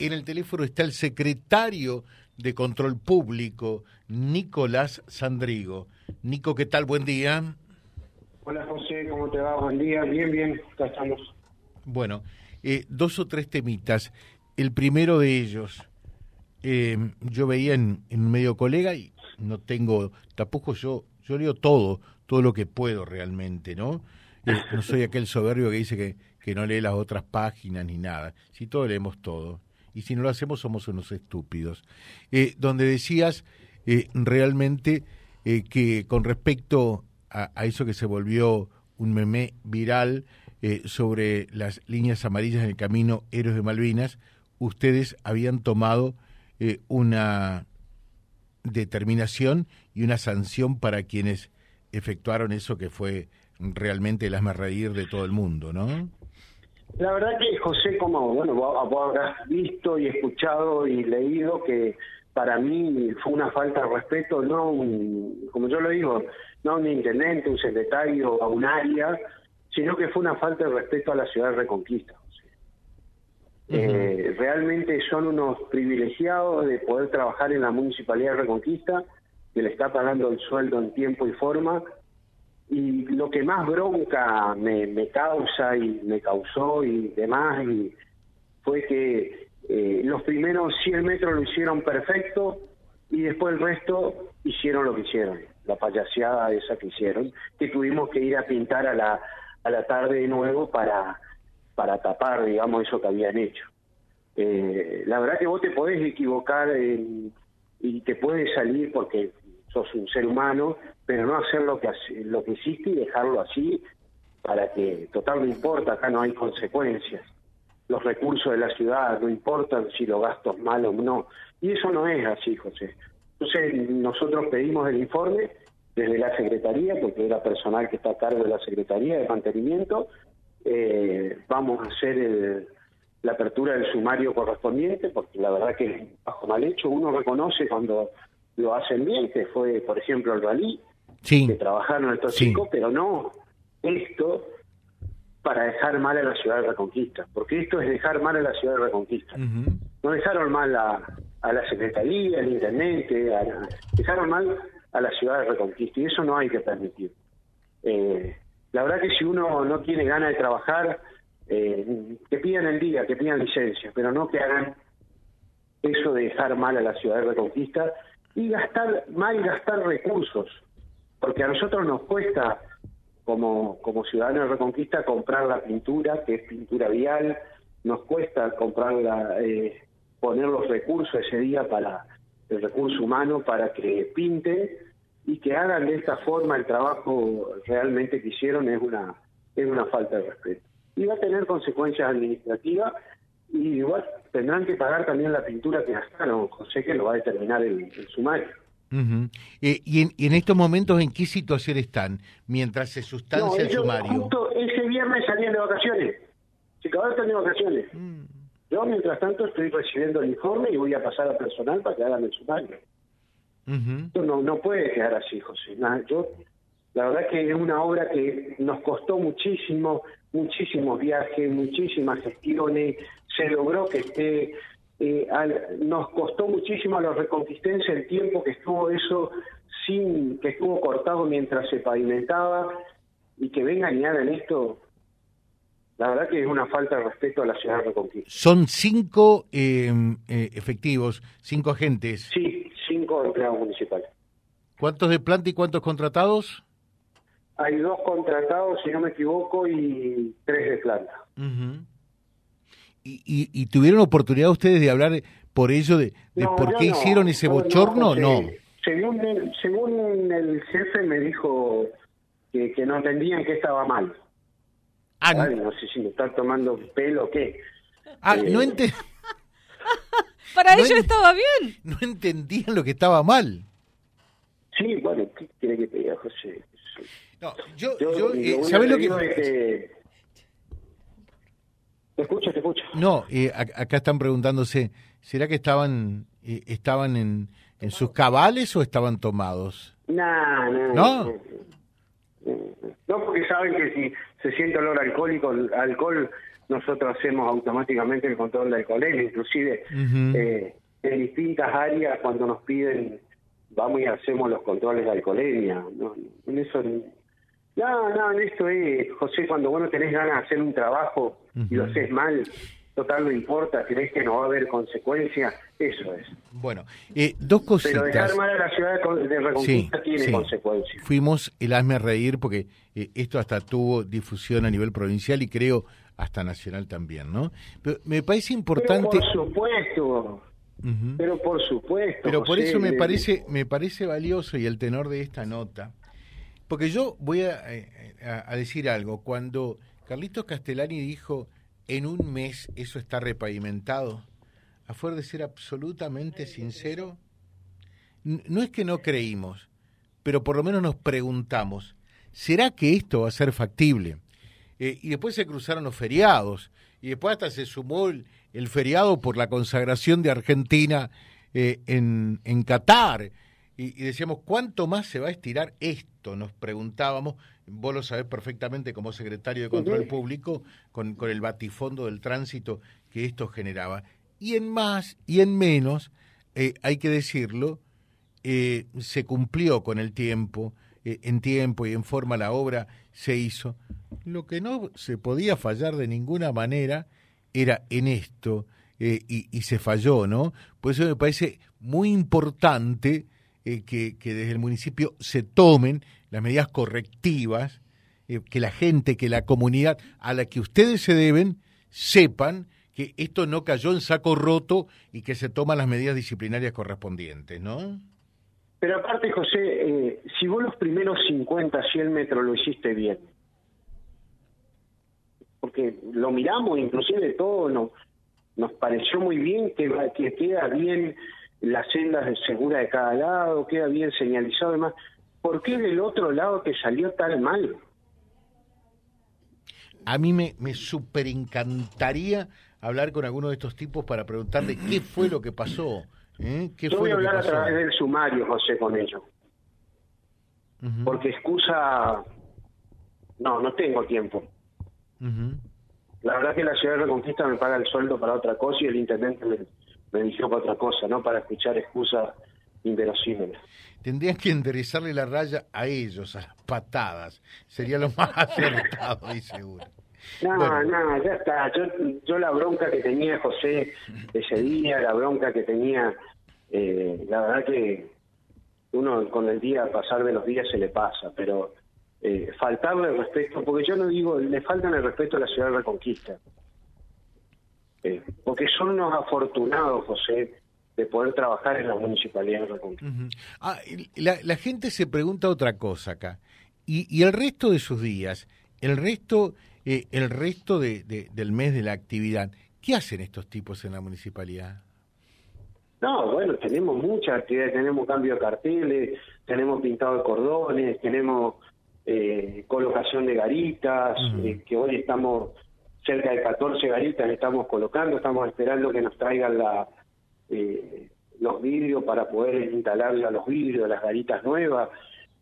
en el teléfono está el secretario de Control Público, Nicolás Sandrigo. Nico, ¿qué tal? Buen día. Hola José, ¿cómo te va? Buen día. Bien, bien, acá estamos. Bueno, eh, dos o tres temitas. El primero de ellos, eh, yo veía en, en un medio colega y no tengo, tampoco yo, yo leo todo, todo lo que puedo realmente, ¿no? Eh, no soy aquel soberbio que dice que, que no lee las otras páginas ni nada. Si todo leemos todo. Y si no lo hacemos somos unos estúpidos. Eh, donde decías eh, realmente eh, que con respecto a, a, eso que se volvió un meme viral eh, sobre las líneas amarillas en el camino Héroes de Malvinas, ustedes habían tomado eh, una determinación y una sanción para quienes efectuaron eso que fue realmente el asma reír de todo el mundo, ¿no? La verdad que José, como bueno, vos, habrás visto y escuchado y leído que para mí fue una falta de respeto, no un, como yo lo digo, no un intendente, un secretario, a un área, sino que fue una falta de respeto a la ciudad de Reconquista. Uh -huh. eh, realmente son unos privilegiados de poder trabajar en la municipalidad de Reconquista, que le está pagando el sueldo en tiempo y forma, y lo que más bronca me, causa y me causó y demás y fue que eh, los primeros 100 metros lo hicieron perfecto y después el resto hicieron lo que hicieron, la payaseada esa que hicieron, que tuvimos que ir a pintar a la, a la tarde de nuevo para, para tapar, digamos, eso que habían hecho. Eh, la verdad que vos te podés equivocar en, y te puede salir porque sos un ser humano, pero no hacer lo que lo que hiciste y dejarlo así para que total no importa, acá no hay consecuencias. Los recursos de la ciudad no importan si los gastos mal o no. Y eso no es así, José. Entonces nosotros pedimos el informe desde la Secretaría, porque era personal que está a cargo de la Secretaría de Mantenimiento. Eh, vamos a hacer la apertura del sumario correspondiente, porque la verdad que bajo mal hecho. Uno reconoce cuando lo hacen bien, que fue, por ejemplo, el Rally, sí. que trabajaron estos sí. chicos, pero no esto para dejar mal a la ciudad de Reconquista, porque esto es dejar mal a la ciudad de Reconquista. Uh -huh. No dejaron mal a, a, la Secretaría, al Intendente, a la, dejaron mal a la ciudad de Reconquista, y eso no hay que permitir. Eh, la verdad que si uno no tiene ganas de trabajar, eh, que pidan el día, que pidan licencia, pero no que hagan eso de dejar mal a la ciudad de Reconquista y gastar mal gastar recursos porque a nosotros nos cuesta como como ciudadanos de Reconquista comprar la pintura que es pintura vial. Nos cuesta comprarla eh, poner los recursos ese día para el recurso humano para que pinten y que hagan de esta forma el trabajo realmente que hicieron es una es una falta de respeto. Y va a tener consecuencias administrativas y igual tendrán que pagar también la pintura que gastaron, José, que lo va a determinar el, el sumario. Uh -huh. eh, y, en, y, en, estos momentos en qué situación están mientras se sustancia no, el sumario? Justo ese viernes salían de vacaciones. Se acabaron de vacaciones. Mm. Yo, mientras tanto, estoy recibiendo el informe y voy a pasar a personal para que hagan el sumario. Uh -huh. no, no puede quedar así, José. yo, la verdad que es una obra que nos costó muchísimo, muchísimos viajes, muchísimas gestiones, se logró que esté, eh, al, nos costó muchísimo a los reconquistenses el tiempo que estuvo eso sin, que estuvo cortado mientras se pavimentaba y que vengan y hagan esto, la verdad que es una falta de respeto a la ciudad de Reconquista. Son cinco eh, eh, efectivos, cinco agentes. Sí, cinco empleados municipales. ¿Cuántos de planta y cuántos contratados? Hay dos contratados, si no me equivoco, y tres de planta. Uh -huh. ¿Y, y, y tuvieron oportunidad ustedes de hablar por ello, de, de no, por qué no, hicieron ese bochorno? No. Según, el, según el jefe me dijo que, que no entendían que estaba mal. Ah, Ay, no sé si me están tomando pelo o qué. Ah, eh, no entendían. Para no ellos estaba bien. No entendían lo que estaba mal. Sí, bueno, ¿qué quiere que te diga, José? No, yo, yo, yo eh, ¿sabes lo que...? que... Te escucho, te escucho. No, eh, acá están preguntándose, ¿será que estaban eh, estaban en, en, sus cabales o estaban tomados? No, no. ¿No? No, porque saben que si se siente olor alcohólico, alcohol nosotros hacemos automáticamente el control de alcoholemia, inclusive eh, en distintas áreas cuando nos piden, vamos y hacemos los controles de alcoholemia. No, en eso, no, no, en esto es, José, cuando vos no tenés ganas de hacer un trabajo y lo haces mal, total no importa, crees que no va a haber consecuencias, eso es. Bueno, eh, dos cositas. Pero dejar mal a la ciudad de Reconquista tiene consecuencias. Fuimos el hazme reír porque eh, esto hasta tuvo difusión a nivel provincial y creo hasta nacional también, ¿no? Pero me parece importante... Pero por supuesto. Pero por supuesto. Pero por eso me parece, me parece valioso y el tenor de esta nota, porque yo voy a, eh, a decir algo. Cuando Carlitos Castellani dijo en un mes eso está repavimentado, a fuer de ser absolutamente sincero, no es que no creímos, pero por lo menos nos preguntamos, ¿será que esto va a ser factible? Eh, y después se cruzaron los feriados, y después hasta se sumó el, feriado por la consagración de Argentina eh, en, en Qatar. Y, decíamos, ¿cuánto más se va a estirar esto? Nos preguntábamos, vos lo sabés perfectamente como secretario de Control Público, con, con el batifondo del tránsito que esto generaba. Y en más y en menos, eh, hay que decirlo, se cumplió con el tiempo, en tiempo y en forma la obra se hizo. Lo que no se podía fallar de ninguna manera era en esto, eh, y, se falló, ¿no? Por eso me parece muy importante eh, que, desde el municipio se tomen las medidas correctivas, eh, que la gente, que la comunidad a la que ustedes se deben, sepan que esto no cayó en saco roto y que se toman las medidas disciplinarias correspondientes, ¿no? Pero aparte, José, si vos los primeros 50, 100 metros lo hiciste bien, porque lo miramos, inclusive todo nos, nos pareció muy bien que, que queda bien las sendas de segura de cada lado, queda bien señalizado además. ¿Por qué del otro lado te salió tan mal? A mí me, me super encantaría hablar con alguno de estos tipos para preguntarle qué fue lo que pasó. ¿eh? ¿Qué Yo fue voy a hablar a través del sumario, José, con ellos. Porque excusa... No, no tengo tiempo. La verdad que la ciudad de Reconquista me paga el sueldo para otra cosa y el intendente me, me dijo para otra cosa, no para escuchar excusas inverosímiles. Tendrían que enderezarle la raya a ellos, a las patadas. Sería lo más acertado y seguro. No, no, ya está. Yo, yo la bronca que tenía José ese día, la bronca que tenía, eh, la verdad que uno con el día, pasar de los días se le pasa, pero eh, faltarle el respeto, porque yo no digo, le faltan el respeto a la ciudad de Reconquista. Eh, porque son unos afortunados, José, de poder trabajar en la municipalidad de Reconquista. ah, la, gente se pregunta otra cosa acá. Y, el resto de sus días, el resto, eh, el resto de, del mes de la actividad, ¿qué hacen estos tipos en la municipalidad? No, bueno, tenemos muchas actividades, tenemos cambio de carteles, tenemos pintado de cordones, tenemos eh, colocación de garitas, eh, que hoy estamos cerca de 14 garitas estamos colocando, estamos esperando que nos traigan la, eh, los vidrios para poder instalarle a los vidrios las garitas nuevas,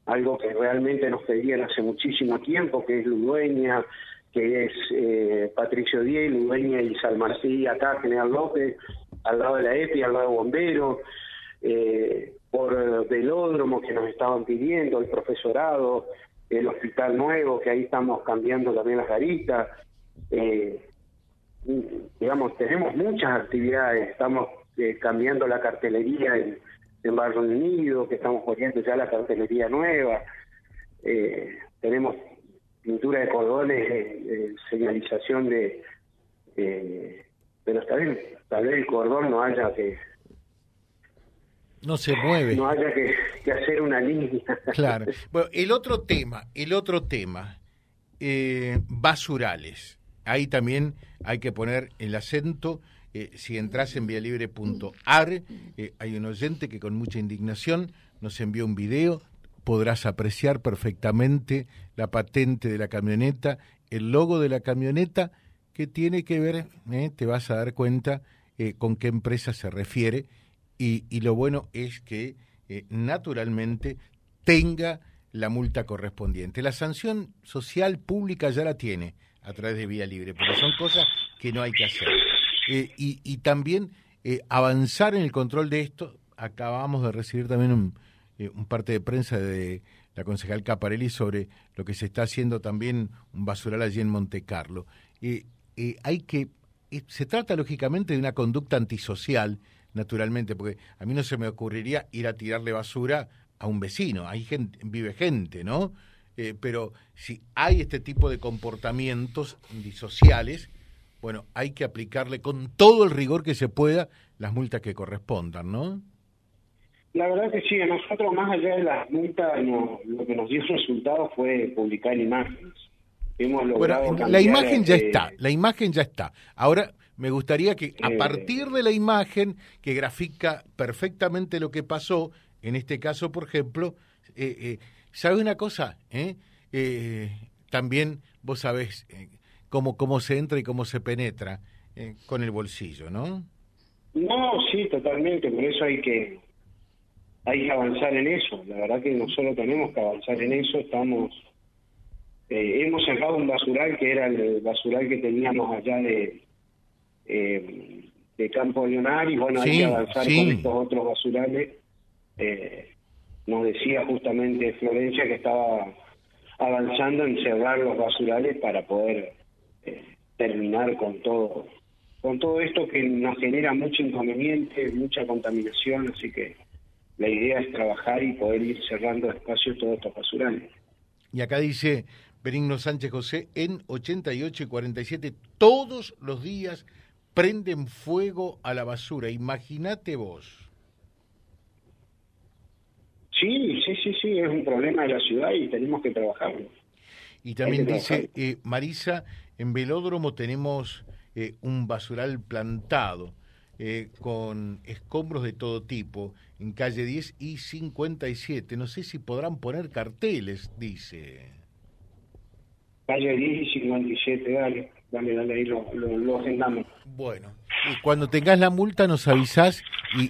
algo que realmente nos pedían hace muchísimo tiempo, que es Ludueña, que es eh, Patricio Díez, Ludueña y Salmarcí, acá General López, al lado de la EPI, al lado de Bombero, eh, por velódromo que nos estaban pidiendo, el profesorado, el hospital nuevo, que ahí estamos cambiando también las garitas. Eh, digamos, tenemos muchas actividades, estamos eh, cambiando la cartelería en, en Barrio Unido, que estamos poniendo ya la cartelería nueva. Eh, tenemos pintura de cordones, señalización de... pero tal vez, tal vez el cordón no haya que no se mueve. No haya que, hacer una línea. Claro. Bueno, el otro tema, el otro tema, eh, basurales. Ahí también hay que poner el acento. Eh, si entras en vialibre.ar, eh, hay un oyente que con mucha indignación nos envió un video. Podrás apreciar perfectamente la patente de la camioneta, el logo de la camioneta, que tiene que ver, te vas a dar cuenta con qué empresa se refiere y, lo bueno es que eh, naturalmente tenga la multa correspondiente. La sanción social pública ya la tiene. a través de vía libre, porque son cosas que no hay que hacer. Eh, y, también eh, avanzar en el control de esto. Acabamos de recibir también un, eh, un parte de prensa de la concejal Caparelli sobre lo que se está haciendo también un basural allí en Monte Carlo. hay que, se trata lógicamente de una conducta antisocial, naturalmente, porque a mí no se me ocurriría ir a tirarle basura a un vecino, ahí gente, vive gente, ¿no? Eh, pero si hay este tipo de comportamientos disociales, bueno, hay que aplicarle con todo el rigor que se pueda las multas que correspondan, ¿no? La verdad que sí, a nosotros más allá de las multas, lo que nos dio resultado fue publicar imágenes. Hemos logrado bueno, la imagen ya está, la imagen ya está. Ahora me gustaría que a eh, partir de la imagen que grafica perfectamente lo que pasó, en este caso, por ejemplo, eh, eh, ¿sabe una cosa? Eh también vos sabés cómo, cómo se entra y cómo se penetra con el bolsillo, ¿no? No, sí, totalmente, por eso hay que hay que avanzar en eso. La verdad que nosotros tenemos que avanzar en eso. Estamos hemos sacado un basural que era el basural que teníamos allá de de Campo Leonar y bueno, hay que avanzar con estos otros basurales eh, nos decía justamente Florencia que estaba avanzando en cerrar los basurales para poder eh, terminar con todo con todo esto que nos genera mucho inconveniente, mucha contaminación, así que la idea es trabajar y poder ir cerrando espacios todos estos basurales. Y acá dice Benigno Sánchez José, en 88 y 47 todos los días prenden fuego a la basura. Imagínate vos. Sí, sí, sí, sí, es un problema de la ciudad y tenemos que trabajarlo. Y también dice eh, Marisa, en Velódromo tenemos eh, un basural plantado eh, con escombros de todo tipo en calle 10 y 57. No sé si podrán poner carteles, dice. Calle 10 y 57, dale, dale, dale, ahí lo, lo, agendamos. Bueno, cuando tengas la multa nos avisás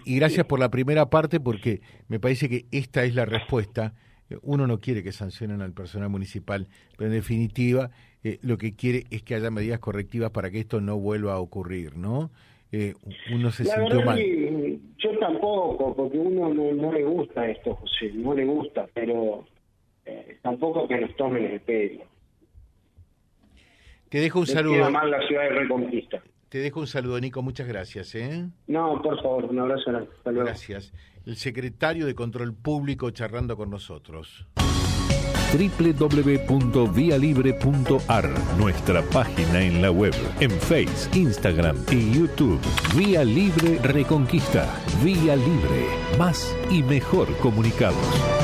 y, gracias por la primera parte porque me parece que esta es la respuesta. Uno no quiere que sancionen al personal municipal, pero en definitiva eh, lo que quiere es que haya medidas correctivas para que esto no vuelva a ocurrir, ¿no? Eh, uno se sintió mal. Yo tampoco, porque uno no, le gusta esto, José, no le gusta, pero eh, tampoco que nos tomen el pelo. Te dejo un saludo. mal la ciudad de Reconquista. Te dejo un saludo, Nico. Muchas gracias. ¿eh? No, por favor, un abrazo. Gracias. El secretario de Control Público charlando con nosotros www.vialibre.ar, nuestra página en la web, en Facebook, Instagram y YouTube. Vía Libre Reconquista. Vía Libre. Más y mejor comunicados.